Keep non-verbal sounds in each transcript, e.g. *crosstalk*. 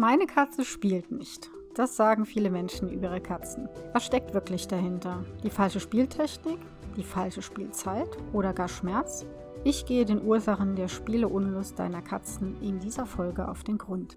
Meine Katze spielt nicht. Das sagen viele Menschen über ihre Katzen. Was steckt wirklich dahinter? Die falsche Spieltechnik? Die falsche Spielzeit? Oder gar Schmerz? Ich gehe den Ursachen der Spieleunlust deiner Katzen in dieser Folge auf den Grund.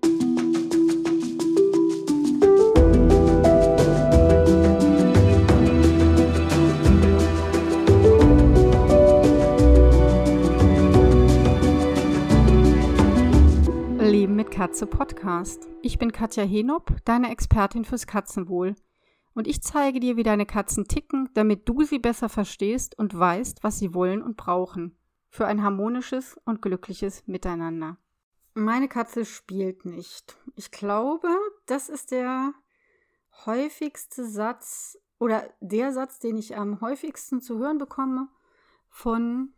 Katze Podcast. Ich bin Katja Henop, deine Expertin fürs Katzenwohl. Und ich zeige dir, wie deine Katzen ticken, damit du sie besser verstehst und weißt, was sie wollen und brauchen. Für ein harmonisches und glückliches Miteinander. Meine Katze spielt nicht. Ich glaube, das ist der häufigste Satz oder der Satz, den ich am häufigsten zu hören bekomme von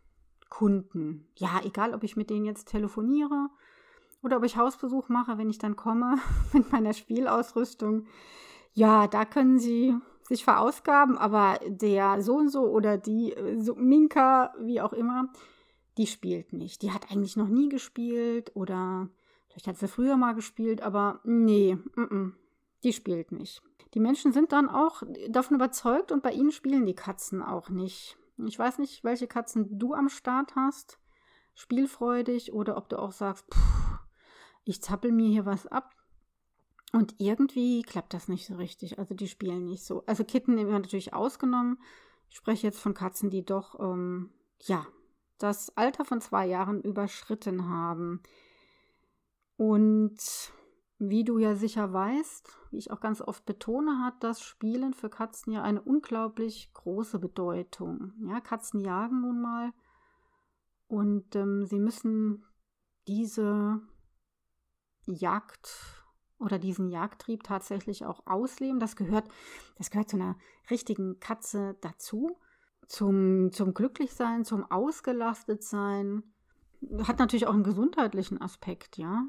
Kunden. Ja, egal, ob ich mit denen jetzt telefoniere oder ob ich Hausbesuch mache, wenn ich dann komme *laughs* mit meiner Spielausrüstung. Ja, da können Sie sich verausgaben, aber der so und so oder die so Minka, wie auch immer, die spielt nicht. Die hat eigentlich noch nie gespielt oder vielleicht hat sie früher mal gespielt, aber nee, m -m, die spielt nicht. Die Menschen sind dann auch davon überzeugt und bei ihnen spielen die Katzen auch nicht. Ich weiß nicht, welche Katzen du am Start hast, spielfreudig oder ob du auch sagst, pff, ich zappel mir hier was ab. Und irgendwie klappt das nicht so richtig. Also die spielen nicht so. Also Kitten nehmen wir natürlich ausgenommen. Ich spreche jetzt von Katzen, die doch, ähm, ja, das Alter von zwei Jahren überschritten haben. Und wie du ja sicher weißt, wie ich auch ganz oft betone, hat das Spielen für Katzen ja eine unglaublich große Bedeutung. Ja, Katzen jagen nun mal und ähm, sie müssen diese Jagd oder diesen Jagdtrieb tatsächlich auch ausleben. Das gehört, das gehört zu einer richtigen Katze dazu. Zum, zum Glücklichsein, zum Ausgelastetsein. Hat natürlich auch einen gesundheitlichen Aspekt, ja.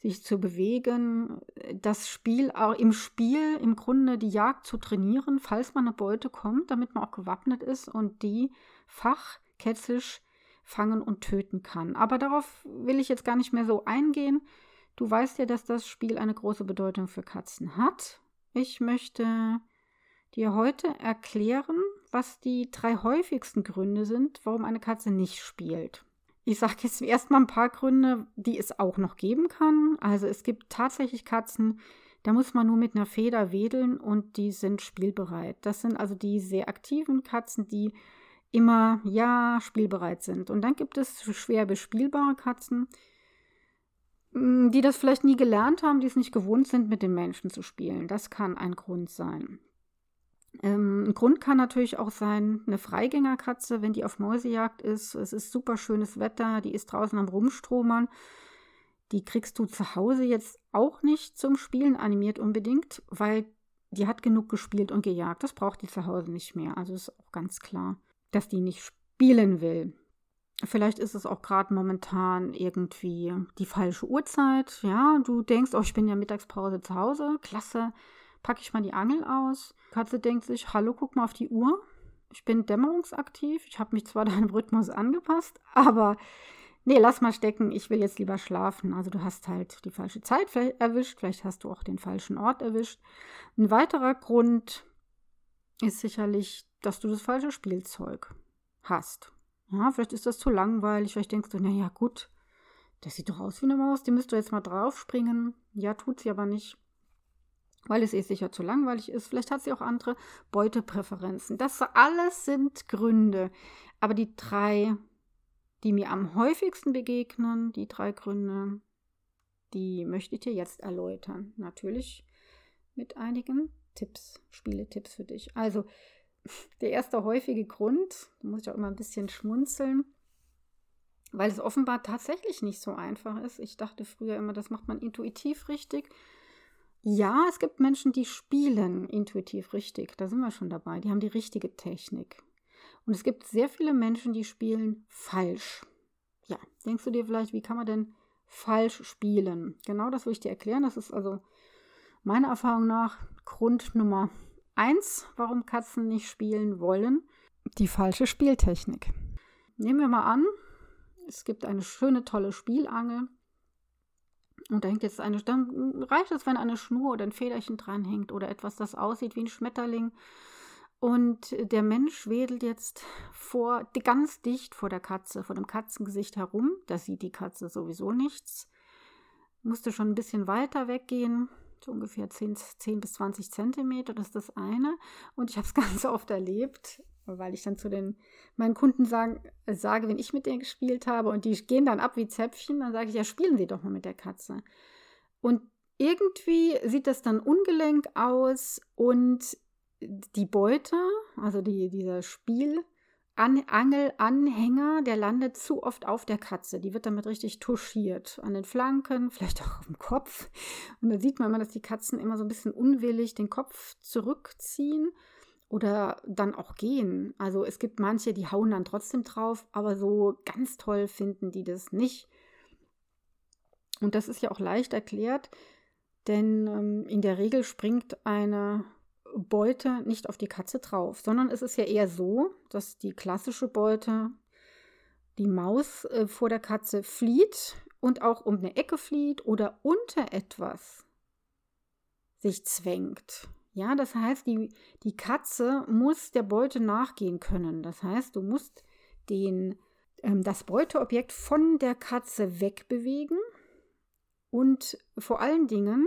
Sich zu bewegen, das Spiel, auch im Spiel im Grunde die Jagd zu trainieren, falls man eine Beute kommt, damit man auch gewappnet ist und die fachkätzisch fangen und töten kann. Aber darauf will ich jetzt gar nicht mehr so eingehen. Du weißt ja, dass das Spiel eine große Bedeutung für Katzen hat. Ich möchte dir heute erklären, was die drei häufigsten Gründe sind, warum eine Katze nicht spielt. Ich sage jetzt *laughs* erstmal ein paar Gründe, die es auch noch geben kann. Also es gibt tatsächlich Katzen, da muss man nur mit einer Feder wedeln und die sind spielbereit. Das sind also die sehr aktiven Katzen, die immer ja spielbereit sind. Und dann gibt es schwer bespielbare Katzen, die das vielleicht nie gelernt haben, die es nicht gewohnt sind, mit den Menschen zu spielen. Das kann ein Grund sein. Ähm, ein Grund kann natürlich auch sein, eine Freigängerkatze, wenn die auf Mäusejagd ist. Es ist super schönes Wetter, die ist draußen am Rumstromern. Die kriegst du zu Hause jetzt auch nicht zum Spielen animiert unbedingt, weil die hat genug gespielt und gejagt. Das braucht die zu Hause nicht mehr. Also ist auch ganz klar, dass die nicht spielen will. Vielleicht ist es auch gerade momentan irgendwie die falsche Uhrzeit. Ja, du denkst, oh, ich bin ja Mittagspause zu Hause. Klasse. Packe ich mal die Angel aus. Katze denkt sich, hallo, guck mal auf die Uhr. Ich bin dämmerungsaktiv. Ich habe mich zwar *laughs* deinem Rhythmus angepasst, aber nee, lass mal stecken. Ich will jetzt lieber schlafen. Also du hast halt die falsche Zeit erwischt. Vielleicht hast du auch den falschen Ort erwischt. Ein weiterer Grund ist sicherlich, dass du das falsche Spielzeug hast. Ja, vielleicht ist das zu langweilig. Vielleicht denkst du, naja, gut, das sieht doch aus wie eine Maus, die müsste jetzt mal draufspringen. Ja, tut sie aber nicht, weil es eh sicher zu langweilig ist. Vielleicht hat sie auch andere Beutepräferenzen. Das alles sind Gründe. Aber die drei, die mir am häufigsten begegnen, die drei Gründe, die möchte ich dir jetzt erläutern. Natürlich mit einigen Tipps, Spieletipps für dich. Also, der erste häufige Grund, da muss ich auch immer ein bisschen schmunzeln, weil es offenbar tatsächlich nicht so einfach ist. Ich dachte früher immer, das macht man intuitiv richtig. Ja, es gibt Menschen, die spielen intuitiv richtig. Da sind wir schon dabei. Die haben die richtige Technik. Und es gibt sehr viele Menschen, die spielen falsch. Ja, denkst du dir vielleicht, wie kann man denn falsch spielen? Genau das will ich dir erklären. Das ist also meiner Erfahrung nach Grund Nummer Eins, warum Katzen nicht spielen wollen, die falsche Spieltechnik. Nehmen wir mal an, es gibt eine schöne, tolle Spielangel Und da hängt jetzt eine, dann reicht es, wenn eine Schnur oder ein Federchen dranhängt oder etwas, das aussieht wie ein Schmetterling. Und der Mensch wedelt jetzt vor, ganz dicht vor der Katze, vor dem Katzengesicht herum. Da sieht die Katze sowieso nichts. Musste schon ein bisschen weiter weggehen, so ungefähr 10, 10 bis 20 Zentimeter, das ist das eine. Und ich habe es *laughs* ganz oft erlebt, weil ich dann zu den meinen Kunden sagen, äh, sage, wenn ich mit denen gespielt habe und die gehen dann ab wie Zäpfchen, dann sage ich, ja, spielen Sie doch mal mit der Katze. Und irgendwie sieht das dann ungelenk aus und die Beute, also die, dieser Spiel, an, Angelanhänger, der landet zu oft auf der Katze. Die wird damit richtig touchiert. An den Flanken, vielleicht auch dem Kopf. Und da sieht man immer, dass die Katzen immer so ein bisschen unwillig den Kopf zurückziehen oder dann auch gehen. Also es gibt manche, die hauen dann trotzdem drauf, aber so ganz toll finden die das nicht. Und das ist ja auch leicht erklärt, denn ähm, in der Regel springt eine Beute nicht auf die Katze drauf, sondern es ist ja eher so, dass die klassische Beute, die Maus äh, vor der Katze flieht und auch um eine Ecke flieht oder unter etwas sich zwängt. Ja, das heißt, die, die Katze muss der Beute nachgehen können. Das heißt, du musst den, ähm, das Beuteobjekt von der Katze wegbewegen und vor allen Dingen,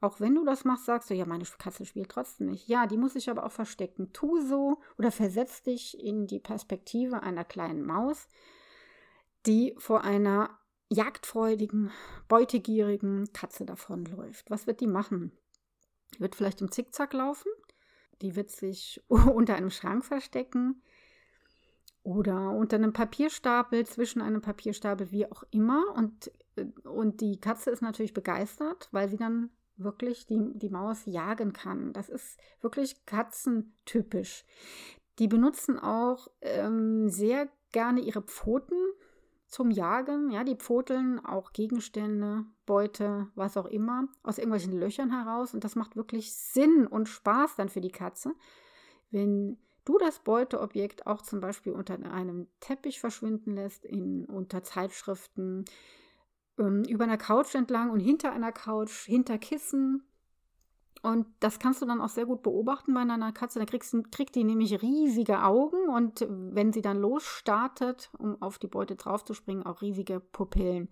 auch wenn du das machst, sagst du, ja, meine Katze spielt trotzdem nicht. Ja, die muss sich aber auch verstecken. Tu so oder versetz dich in die Perspektive einer kleinen Maus, die vor einer jagdfreudigen, beutegierigen Katze davonläuft. Was wird die machen? Die wird vielleicht im Zickzack laufen. Die wird sich *laughs* unter einem Schrank verstecken oder unter einem Papierstapel, zwischen einem Papierstapel, wie auch immer. Und, äh, und die Katze ist natürlich begeistert, weil sie dann wirklich die, die Maus jagen kann. Das ist wirklich katzentypisch. Die benutzen auch ähm, sehr gerne ihre Pfoten zum Jagen. Ja, die pfoteln auch Gegenstände, Beute, was auch immer, aus irgendwelchen Löchern heraus. Und das macht wirklich Sinn und Spaß dann für die Katze, wenn du das Beuteobjekt auch zum Beispiel unter einem Teppich verschwinden lässt, in, unter Zeitschriften, ähm, über einer Couch entlang und hinter einer Couch, hinter Kissen, und das kannst du dann auch sehr gut beobachten bei einer Katze. Da kriegst, kriegt die nämlich riesige Augen und wenn sie dann losstartet, um auf die Beute draufzuspringen, auch riesige Pupillen.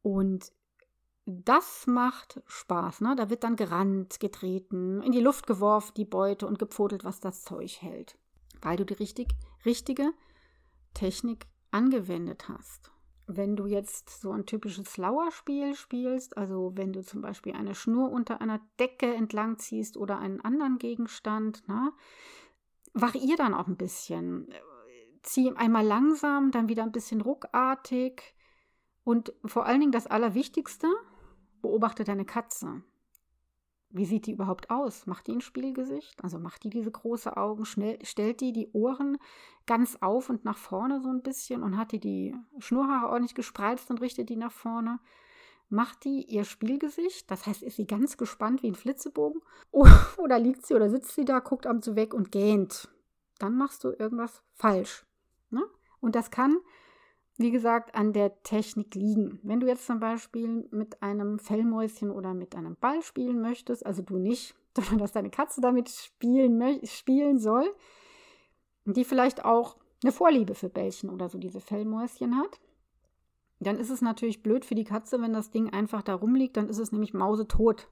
Und das macht Spaß. Ne? Da wird dann gerannt, getreten, in die Luft geworfen, die Beute und gepfodelt, was das Zeug hält. Weil du die richtig, richtige Technik angewendet hast wenn du jetzt so ein typisches Lauerspiel spielst, also wenn du zum Beispiel eine Schnur unter einer Decke entlang ziehst oder einen anderen Gegenstand, na, variier dann auch ein bisschen. Zieh einmal langsam, dann wieder ein bisschen ruckartig und vor allen Dingen das Allerwichtigste, beobachte deine Katze. Wie sieht die überhaupt aus? Macht die ein Spielgesicht? Also macht die diese große Augen? Schnell, stellt die die Ohren ganz auf und nach vorne so ein bisschen und hat die die Schnurhaare ordentlich gespreizt und richtet die nach vorne? Macht die ihr Spielgesicht? Das heißt, ist sie ganz gespannt wie ein Flitzebogen? *laughs* Oder liegt sie oder sitzt sie da, guckt am zu weg und gähnt? Dann machst du irgendwas falsch. Ne? Und das kann wie gesagt, an der Technik liegen. Wenn du jetzt zum Beispiel mit einem Fellmäuschen oder mit einem Ball spielen möchtest, also du nicht, *laughs* sondern dass deine Katze damit spielen, spielen soll, die vielleicht auch eine Vorliebe für Bällchen oder so diese Fellmäuschen hat, dann ist es natürlich blöd für die Katze, wenn das Ding einfach da rumliegt, dann ist es nämlich mausetot.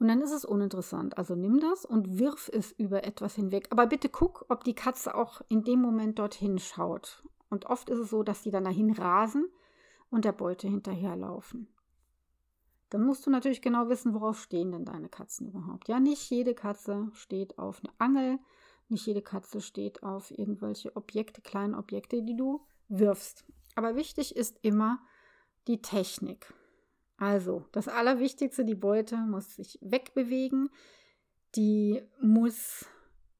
Und dann ist es uninteressant. Also nimm das und wirf es über etwas hinweg. Aber bitte guck, ob die Katze auch in dem Moment dorthin schaut. Und oft ist es so, dass die dann dahin rasen und der Beute hinterherlaufen. Dann musst du natürlich genau wissen, worauf stehen denn deine Katzen überhaupt. Ja, nicht jede Katze steht auf eine Angel, nicht jede Katze steht auf irgendwelche Objekte, kleine Objekte, die du wirfst. Aber wichtig ist immer die Technik. Also, das Allerwichtigste, die Beute muss sich wegbewegen, die muss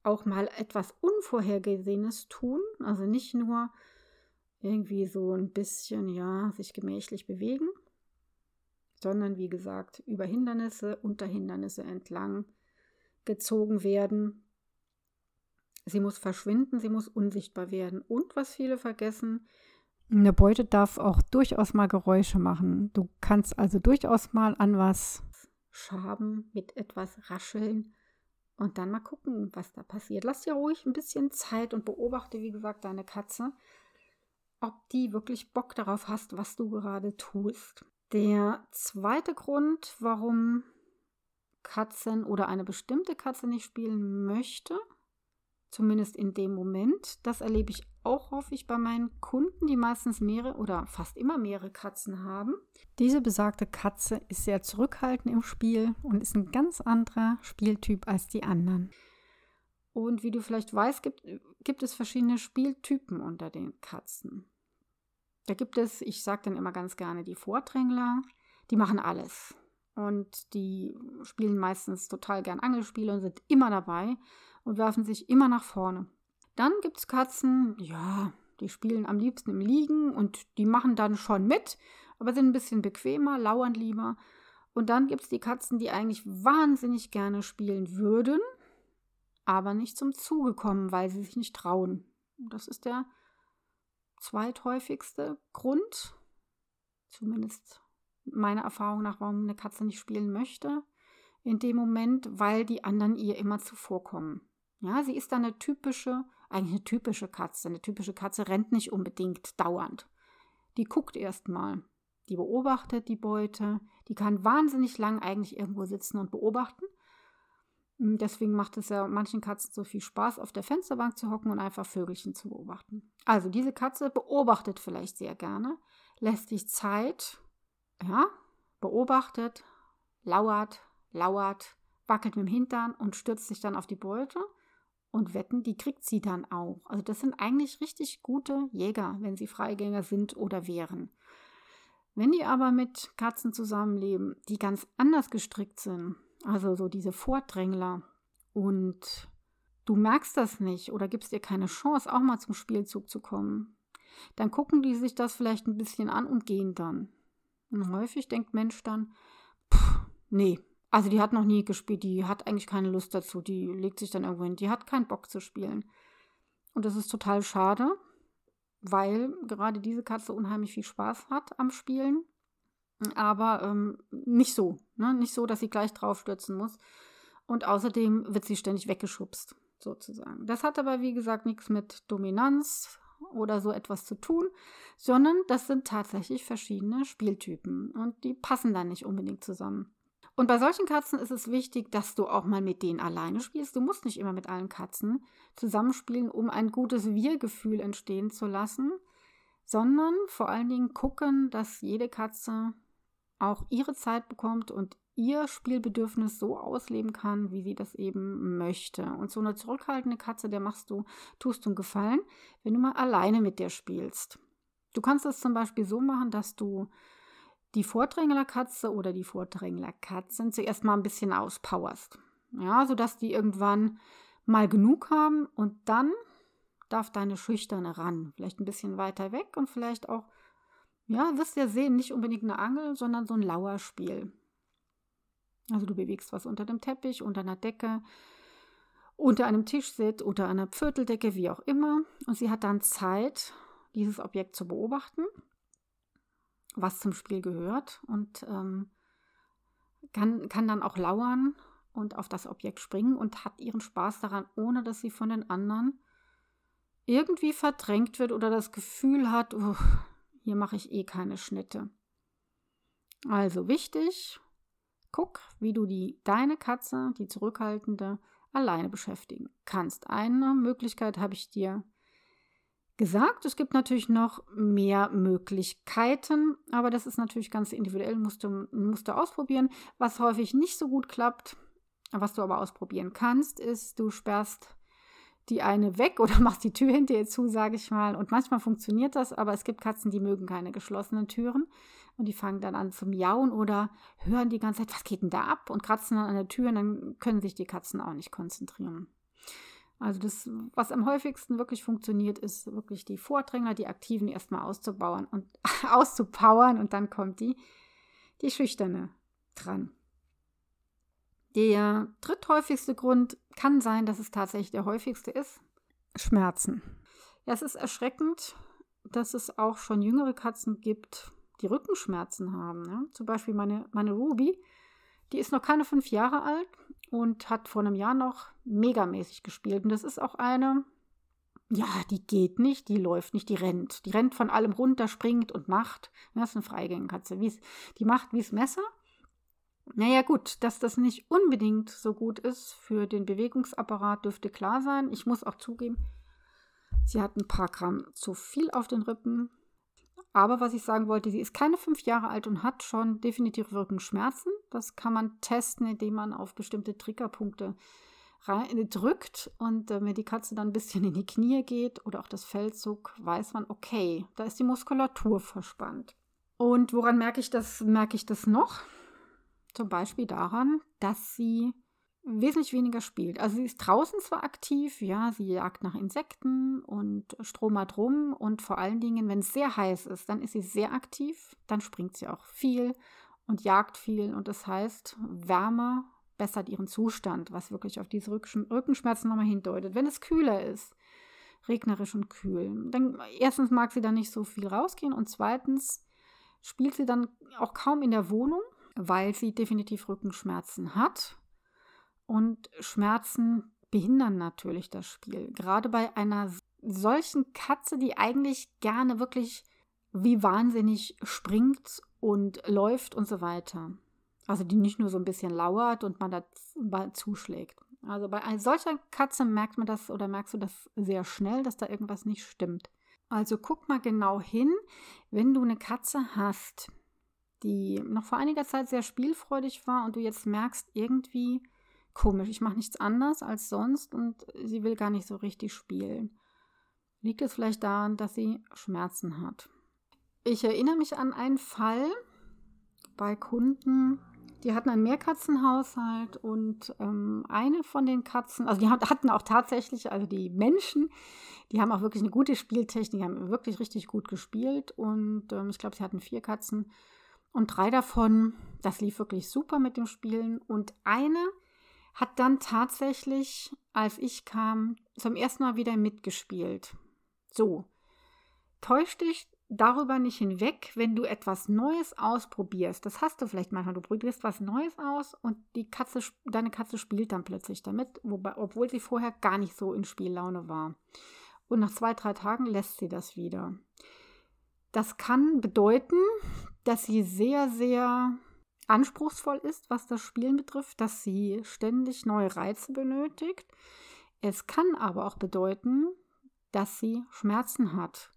auch mal etwas Unvorhergesehenes tun, also nicht nur irgendwie so ein bisschen, ja, sich gemächlich bewegen, sondern wie gesagt, über Hindernisse, unter Hindernisse entlang gezogen werden. Sie muss verschwinden, sie muss unsichtbar werden. Und was viele vergessen, Eine Beute darf auch durchaus mal Geräusche machen. Du kannst also durchaus mal an was schaben, mit etwas rascheln und dann mal gucken, was da passiert. Lass dir ruhig ein bisschen Zeit und beobachte, wie gesagt, deine Katze, ob die wirklich Bock darauf hast, was du gerade tust. Der zweite Grund, warum Katzen oder eine bestimmte Katze nicht spielen möchte, Zumindest in dem Moment. Das erlebe ich auch häufig bei meinen Kunden, die meistens mehrere oder fast immer mehrere Katzen haben. Diese besagte Katze ist sehr zurückhaltend im Spiel und ist ein ganz anderer Spieltyp als die anderen. Und wie du vielleicht weißt, gibt, gibt es verschiedene Spieltypen unter den Katzen. Da gibt es, ich sage dann immer ganz gerne, die Vordrängler, die machen alles. Und die spielen meistens total gern Angelspiele und sind immer dabei und werfen sich immer nach vorne. Dann gibt es Katzen, ja, die spielen am liebsten im Liegen und die machen dann schon mit, aber sind ein bisschen bequemer, lauern lieber. Und dann gibt es die Katzen, die eigentlich wahnsinnig gerne spielen würden, aber nicht zum Zuge kommen, weil sie sich nicht trauen. Das ist der zweithäufigste Grund, zumindest meiner Erfahrung nach, warum eine Katze nicht spielen möchte. In dem Moment, weil die anderen ihr immer zuvorkommen. Ja, sie ist dann eine typische, eigentlich eine typische Katze. Eine typische Katze rennt nicht unbedingt dauernd. Die guckt erstmal. Die beobachtet die Beute. Die kann wahnsinnig lang eigentlich irgendwo sitzen und beobachten. Hm, deswegen macht es ja manchen Katzen so viel Spaß, auf der Fensterbank zu hocken und einfach Vögelchen zu beobachten. Also diese Katze beobachtet vielleicht sehr gerne, lässt sich Zeit, ja, beobachtet, lauert, lauert, wackelt mit dem Hintern und stürzt sich dann auf die Beute und wetten, die kriegt sie dann auch. Also das sind eigentlich richtig gute Jäger, wenn sie Freigänger sind oder wären. Wenn die aber mit Katzen zusammenleben, die ganz anders gestrickt sind, also so diese Vordrängler und du merkst das nicht oder gibst dir keine Chance, auch mal zum Spielzug zu kommen, dann gucken die sich das vielleicht ein bisschen an und gehen dann. Und häufig denkt Mensch dann, pff, nee, also die hat noch nie gespielt, die hat eigentlich keine Lust dazu, die legt sich dann irgendwo hin, die hat keinen Bock zu spielen. Und das ist total schade, weil gerade diese Katze unheimlich viel Spaß hat am Spielen. Aber ähm, nicht so, ne? nicht so, dass sie gleich draufstürzen muss. Und außerdem wird sie ständig weggeschubst, sozusagen. Das hat aber, wie gesagt, nichts mit Dominanz oder so etwas zu tun, sondern das sind tatsächlich verschiedene Spieltypen und die passen dann nicht unbedingt zusammen. Und bei solchen Katzen ist es wichtig, dass du auch mal mit denen alleine spielst. Du musst nicht immer mit allen Katzen zusammenspielen, um ein gutes Wir-Gefühl entstehen zu lassen, sondern vor allen Dingen gucken, dass jede Katze auch ihre Zeit bekommt und ihr Spielbedürfnis so ausleben kann, wie sie das eben möchte. Und so eine zurückhaltende Katze, der machst du, tust du einen Gefallen, wenn du mal alleine mit der spielst. Du kannst es zum Beispiel so machen, dass du die Vordränglerkatze oder die Vordränglerkatzen zuerst mal ein bisschen auspowerst. Ja, sodass die irgendwann mal genug haben und dann darf deine Schüchterne ran. Vielleicht ein bisschen weiter weg und vielleicht auch, ja, wirst ja sehen, nicht unbedingt eine Angel, sondern so ein Lauerspiel. Also du bewegst was unter dem Teppich, unter einer Decke, unter einem Tischset oder einer Pförteldecke, wie auch immer. Und sie hat dann Zeit, dieses Objekt zu beobachten was zum Spiel gehört und ähm, kann, kann dann auch lauern und auf das Objekt springen und hat ihren Spaß daran, ohne dass sie von den anderen irgendwie verdrängt wird oder das Gefühl hat, oh, hier mache ich eh keine Schnitte. Also wichtig, guck, wie du die deine Katze, die zurückhaltende, alleine beschäftigen kannst. Eine Möglichkeit habe ich dir gesagt. Es gibt natürlich noch mehr Möglichkeiten, aber das ist natürlich ganz individuell, musst du, musst du ausprobieren. Was häufig nicht so gut klappt, was du aber ausprobieren kannst, ist, du sperrst die eine weg *laughs* oder machst die Tür hinter ihr zu, sage ich mal. Und manchmal funktioniert das, aber es gibt Katzen, die mögen keine geschlossenen Türen und die fangen dann an zu miauen oder hören die ganze Zeit, was geht denn da ab und kratzen dann an der Tür und dann können sich die Katzen auch nicht konzentrieren. Also das, was am häufigsten wirklich funktioniert, ist wirklich die Vordrängler, die Aktiven erstmal auszubauen und *laughs* auszupowern und dann kommt die, die Schüchterne dran. Der dritthäufigste Grund kann sein, dass es tatsächlich der häufigste ist. Schmerzen. Ja, es ist erschreckend, dass es auch schon jüngere Katzen gibt, die Rückenschmerzen haben. Ne? Zum Beispiel meine, meine Ruby, die ist noch keine fünf Jahre alt und hat vor einem Jahr noch megamäßig gespielt. Und das ist auch eine, ja, die geht nicht, die läuft nicht, die rennt. Die rennt von allem runter, springt und macht. Das ist eine Freigängerkatze. Die macht wie das Messer. Naja, gut, dass das nicht unbedingt so gut ist für den Bewegungsapparat, dürfte klar sein. Ich muss auch zugeben, sie hat ein paar Gramm zu viel auf den Rippen. Aber was ich sagen wollte, sie ist keine fünf Jahre alt und hat schon definitiv Rückenschmerzen. Das kann man testen, indem man auf bestimmte Triggerpunkte drückt und äh, wenn die Katze dann ein bisschen in die Knie geht oder auch das Fell zuckt, weiß man, okay, da ist die Muskulatur verspannt. Und woran merke ich das? Merke ich das noch? Zum Beispiel daran, dass sie wesentlich weniger spielt. Also sie ist draußen zwar aktiv, ja, sie jagt nach Insekten und stromert rum und vor allen Dingen, wenn es sehr heiß ist, dann ist sie sehr aktiv, dann springt sie auch viel und jagt viel und das heißt, Wärme bessert ihren Zustand, was wirklich auf diese Rückenschmerzen nochmal hindeutet. Wenn es kühler ist, regnerisch und kühl, dann erstens mag sie dann nicht so viel rausgehen und zweitens spielt sie dann auch kaum in der Wohnung, weil sie definitiv Rückenschmerzen hat und Schmerzen behindern natürlich das Spiel. Gerade bei einer solchen Katze, die eigentlich gerne wirklich wie wahnsinnig springt und läuft und so weiter. Also die nicht nur so ein bisschen lauert und man da zuschlägt. Also bei einer solcher Katze merkt man das oder merkst du das sehr schnell, dass da irgendwas nicht stimmt. Also guck mal genau hin, wenn du eine Katze hast, die noch vor einiger Zeit sehr spielfreudig war und du jetzt merkst, irgendwie komisch, ich mache nichts anders als sonst und sie will gar nicht so richtig spielen. Liegt es vielleicht daran, dass sie Schmerzen hat? Ich erinnere mich an einen Fall bei Kunden, die hatten einen Mehrkatzenhaushalt und ähm, eine von den Katzen, also die hatten auch tatsächlich, also die Menschen, die haben auch wirklich eine gute Spieltechnik, haben wirklich richtig gut gespielt und ähm, ich glaube, sie hatten vier Katzen und drei davon, das lief wirklich super mit dem Spielen und eine, hat dann tatsächlich, als ich kam, zum ersten Mal wieder mitgespielt. So, täusch dich darüber nicht hinweg, wenn du etwas Neues ausprobierst. Das hast du vielleicht manchmal. Du probierst was Neues aus und die Katze, deine Katze spielt dann plötzlich damit, wobei, obwohl sie vorher gar nicht so in Spiellaune war. Und nach zwei, drei Tagen lässt sie das wieder. Das kann bedeuten, dass sie sehr, sehr anspruchsvoll ist, was das Spielen betrifft, dass sie ständig neue Reize benötigt. Es kann aber auch bedeuten, dass sie Schmerzen hat.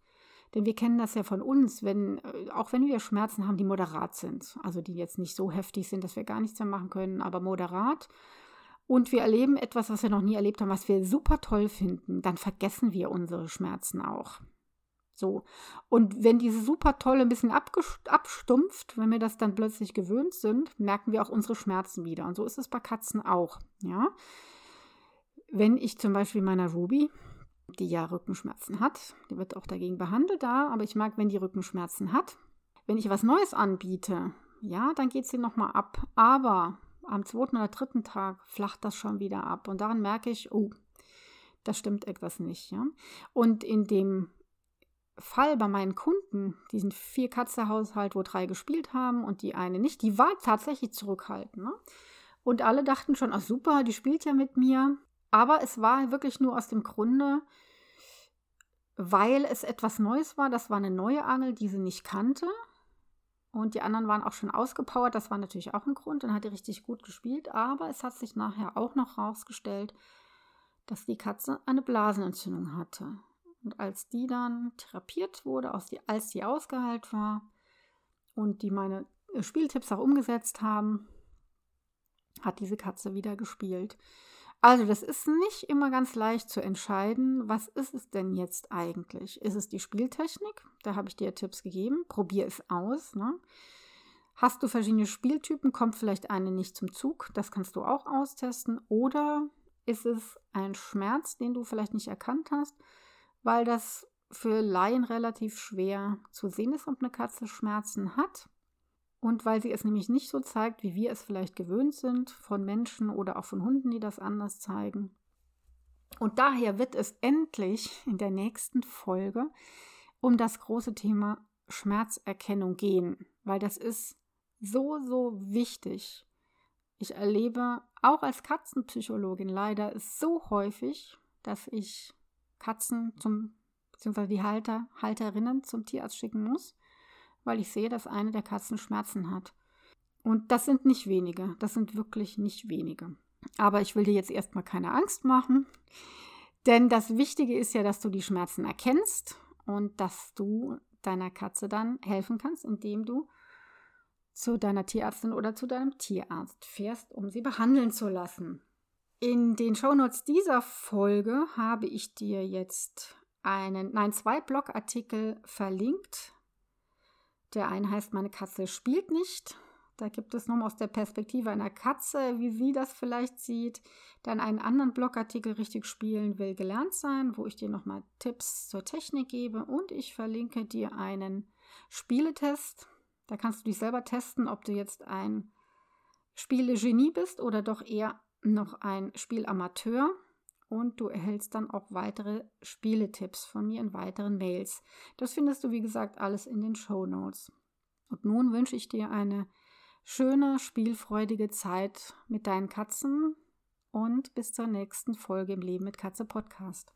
Denn wir kennen das ja von uns, wenn, äh, auch wenn wir Schmerzen haben, die moderat sind, also die jetzt nicht so heftig sind, dass wir gar nichts mehr machen können, aber moderat. Und wir erleben etwas, was wir noch nie erlebt haben, was wir super toll finden, dann vergessen wir unsere Schmerzen auch. So. Und wenn diese super tolle ein bisschen abstumpft, wenn wir das dann plötzlich gewöhnt sind, merken wir auch unsere Schmerzen wieder. Und so ist es bei Katzen auch. Ja. Wenn ich zum Beispiel meiner Ruby, die ja Rückenschmerzen hat, die wird auch dagegen behandelt da, aber ich mag, wenn die Rückenschmerzen hat. Wenn ich was Neues anbiete, ja, dann geht sie nochmal ab. Aber am zweiten oder dritten Tag flacht das schon wieder ab. Und daran merke ich, oh, das stimmt etwas nicht. Ja? Und in dem Fall bei meinen Kunden, diesen vier Katze-Haushalt, wo drei gespielt haben und die eine nicht, die war tatsächlich zurückhaltend. Ne? Und alle dachten schon, ach super, die spielt ja mit mir. Aber es war wirklich nur aus dem Grunde, weil es etwas Neues war. Das war eine neue Angel, die sie nicht kannte. Und die anderen waren auch schon ausgepowert. Das war natürlich auch ein Grund. Dann hat die richtig gut gespielt. Aber es hat sich nachher auch noch herausgestellt, dass die Katze eine Blasenentzündung hatte. Und als die dann therapiert wurde, als die ausgeheilt war und die meine äh, Spieltipps auch umgesetzt haben, hat diese Katze wieder gespielt. Also das ist nicht immer ganz leicht zu entscheiden, was ist es denn jetzt eigentlich? Ist es die Spieltechnik? Da habe ich dir Tipps gegeben. Probier es aus. Ne? Hast du verschiedene Spieltypen, kommt vielleicht eine nicht zum Zug. Das kannst du auch austesten. Oder ist es ein Schmerz, den du vielleicht nicht erkannt hast? Weil das für Laien relativ schwer zu sehen ist, ob eine Katze Schmerzen hat. Und weil sie es nämlich nicht so zeigt, wie wir es vielleicht gewöhnt sind von Menschen oder auch von Hunden, die das anders zeigen. Und daher wird es endlich in der nächsten Folge um das große Thema Schmerzerkennung gehen, weil das ist so, so wichtig. Ich erlebe auch als Katzenpsychologin leider so häufig, dass ich Katzen zum, beziehungsweise die Halter, Halterinnen zum Tierarzt schicken muss, weil ich sehe, dass eine der Katzen Schmerzen hat. Und das sind nicht wenige, das sind wirklich nicht wenige. Aber ich will dir jetzt erstmal keine Angst machen, denn das Wichtige ist ja, dass du die Schmerzen erkennst und dass du deiner Katze dann helfen kannst, indem du zu deiner Tierärztin oder zu deinem Tierarzt fährst, um sie behandeln zu lassen. In den Shownotes dieser Folge habe ich dir jetzt einen, nein, zwei Blogartikel verlinkt. Der eine heißt Meine Katze spielt nicht da gibt es nochmal aus der Perspektive einer Katze, wie sie das vielleicht sieht. Dann einen anderen Blogartikel richtig spielen will gelernt sein, wo ich dir nochmal Tipps zur Technik gebe. Und ich verlinke dir einen Spieletest. Da kannst du dich selber testen, ob du jetzt ein Spielegenie bist oder doch eher noch ein Spielamateur. Und du erhältst dann auch weitere Spieletipps von mir in weiteren Mails. Das findest du, wie gesagt, alles in den Show Notes. Und nun wünsche ich dir eine schöne, spielfreudige Zeit mit deinen Katzen und bis zur nächsten Folge im Leben mit Katze Podcast.